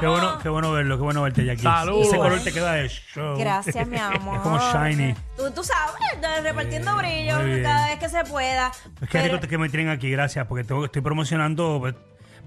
Qué bueno, qué bueno verlo, qué bueno verte, Jackie. Salud. Ese color te queda de show. Gracias, mi amor. Es como shiny. Tú, tú sabes, repartiendo brillo muy bien. cada vez que se pueda. Es que Pero- rico que me tienen aquí, gracias, porque tengo, estoy promocionando pues,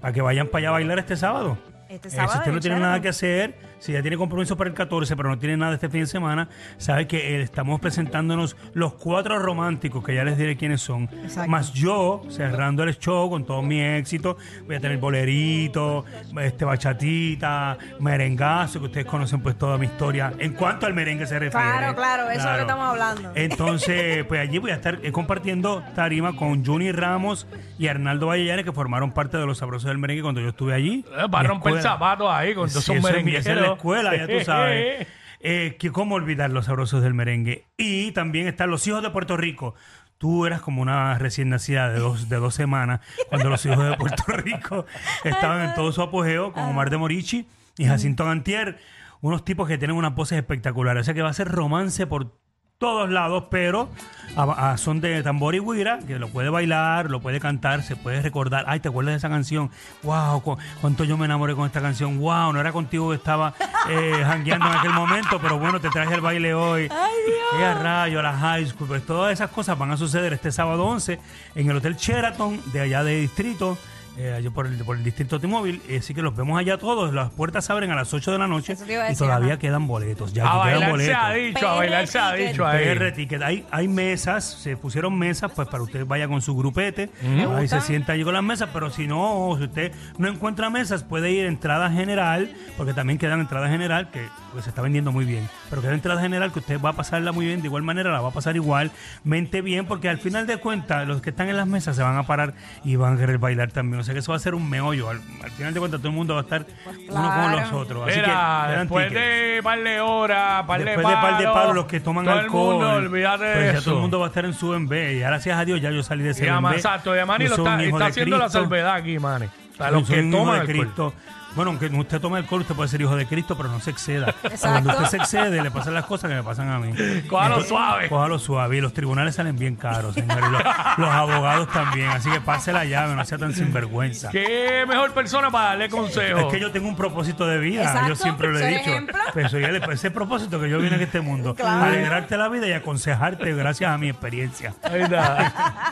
para que vayan para allá a bailar este sábado. Este Eh, si usted no en tiene nada que hacer, si ya tiene compromiso para el 14, pero no tiene nada este fin de semana, sabe que eh, estamos presentándonos los cuatro románticos, que ya les diré quiénes son. Más yo, cerrando el show con todo mi éxito, voy a tener bolerito, este bachatita, merengazo, que ustedes conocen pues toda mi historia. En cuanto al merengue se refiere. Claro, claro, eso es lo que estamos hablando. Entonces, pues allí voy a estar eh, compartiendo tarima con Juni Ramos y Arnaldo Vallellanes, que formaron parte de los sabrosos del merengue cuando yo estuve allí. Eh, Va a romper. Zapatos ahí con todos Sí, esos eso la escuela, ya tú sabes. Eh, que ¿Cómo olvidar los sabrosos del merengue? Y también están los hijos de Puerto Rico. Tú eras como una recién nacida de dos, de dos semanas cuando los hijos de Puerto Rico estaban en todo su apogeo con Omar de Morichi y Jacinto Gantier. Unos tipos que tienen unas voces espectaculares. O sea que va a ser romance por todos lados, pero a, a son de tambor y guira, que lo puede bailar, lo puede cantar, se puede recordar. Ay, ¿te acuerdas de esa canción? ¡Wow! cu- ¿Cuánto yo me enamoré con esta canción? ¡Wow! No era contigo que estaba eh, jangueando en aquel momento, pero bueno, te traje el baile hoy. ¡Ay, Dios! a rayo, a la high school! Pues todas esas cosas van a suceder este sábado 11 en el Hotel Sheraton de allá de Distrito. Eh, allá por, el, por el distrito T-Mobile, eh, así que los vemos allá todos. Las puertas se abren a las 8 de la noche Eso te iba a y decir, todavía ajá. quedan boletos. Ya A quedan bailar se boletos. ha dicho, a bailar se ha dicho ahí. PR Ticket. Hay, hay mesas, se pusieron mesas, pues para usted vaya con su grupete, ahí se sienta allí con las mesas, pero si no, si usted no encuentra mesas, puede ir a entrada general, porque también quedan entrada general, que pues, se está vendiendo muy bien, pero queda entrada general que usted va a pasarla muy bien, de igual manera la va a pasar igualmente bien, porque al final de cuentas, los que están en las mesas se van a parar y van a querer bailar también, o sea que eso va a ser un meollo, al, al final de cuentas todo el mundo va a estar uno con los otros, así Mira, que después tickets. de par de horas, par de Después de par de palos, los que toman todo alcohol. el mundo, olvídate de pues ya eso. todo el mundo va a estar en su BMB. Y gracias a Dios ya yo salí de ese exacto, y a Manny lo está, está de haciendo la Cristo. salvedad aquí, Manny. O sea, los que toman de alcohol. Bueno, aunque usted tome alcohol, usted puede ser hijo de Cristo, pero no se exceda. Exacto. Cuando usted se excede, le pasan las cosas que me pasan a mí. Cójalo Entonces, suave. Cójalo suave. Y los tribunales salen bien caros, señores. Los, los abogados también. Así que pase la llave, no sea tan sinvergüenza. ¿Qué mejor persona para darle consejos? Es que yo tengo un propósito de vida, Exacto, yo siempre lo he dicho. ejemplo. Pero soy el- ese propósito que yo vine a este mundo, Claro. alegrarte la vida y aconsejarte gracias a mi experiencia. Ahí está.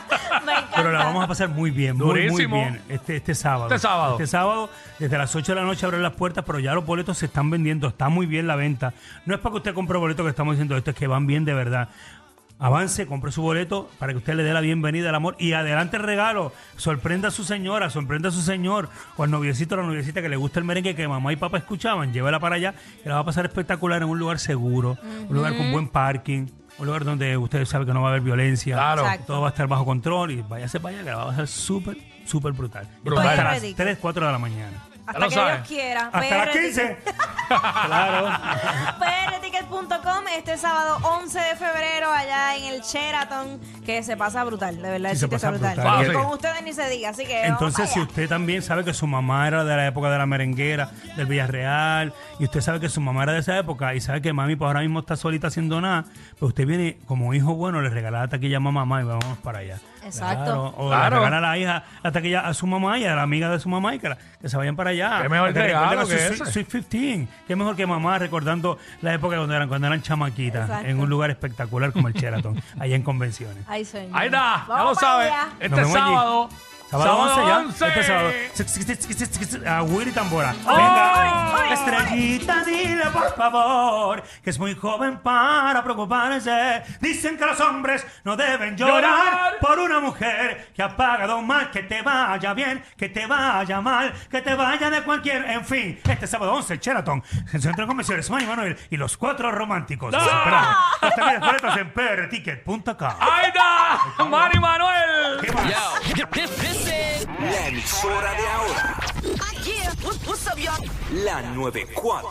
Me encanta. Pero la vamos a pasar muy bien, muy, muy Durísimo. bien este, este sábado. Este sábado. Este sábado, desde las 8 de la noche abren las puertas, pero ya los boletos se están vendiendo, está muy bien la venta. No es para que usted compre boletos que estamos diciendo esto, es que van bien de verdad. Avance, compre su boleto para que usted le dé la bienvenida al amor y adelante el regalo. Sorprenda a su señora, sorprenda a su señor o al noviecito o la noviecita que le gusta el merengue que mamá y papá escuchaban. Llévela para allá y la va a pasar espectacular en un lugar seguro, un lugar con buen parking, un lugar donde usted sabe que no va a haber violencia. Claro. Exacto. Todo va a estar bajo control y váyase para allá que la va a pasar súper, súper brutal. Brutal. Hasta las Ready. 3, 4 de la mañana. Hasta lo que sabes. Dios quiera. Hasta las PR 15. claro. PRTicket.com este sábado 11 de febrero allá en el Sheraton que se pasa brutal, de verdad, Sí, el se sitio está pasa brutal. brutal. Y sí. con ustedes ni se diga, así que Entonces, si usted también sabe que su mamá era de la época de la merenguera, del Villarreal, y usted sabe que su mamá era de esa época, y sabe que mami pues ahora mismo está solita haciendo nada, pues usted viene como hijo bueno, le regala la taquilla a mamá y vamos para allá. Exacto. Claro, O Claro. le regala a la hija la taquilla a su mamá y a la amiga de su mamá y que, la- que se vayan para allá. Qué mejor que regalo que ese. Sweet 15. Qué mejor que mamá recordando la época cuando eran, cuando eran chamaquitas Exacto. en un lugar espectacular como el Sheraton, allá en convenciones. Ay, señor. Ahí está, ya Vamos lo para sabe. allá. Este Nos allí. Sábado Sábado Sábado 11 ya. 11. Este sábado. A Willy Tambora. ¡Ay! Venga. Estrellita, dile por favor que es muy joven para preocuparse. Dicen que los hombres no deben llorar, Llorar. por una mujer que ha pagado mal. Que te vaya bien, que te vaya mal, que te vaya de cualquier. En fin, este sábado 11, el Sheraton, el Centro de Convenciones, Manny Manuel y los cuatro románticos. Esperamos. Hasta las boletas en prticket.com. ¡Ahí está! ¡Mari Manuel! ¿Qué más? La emisora de ahora. La 94.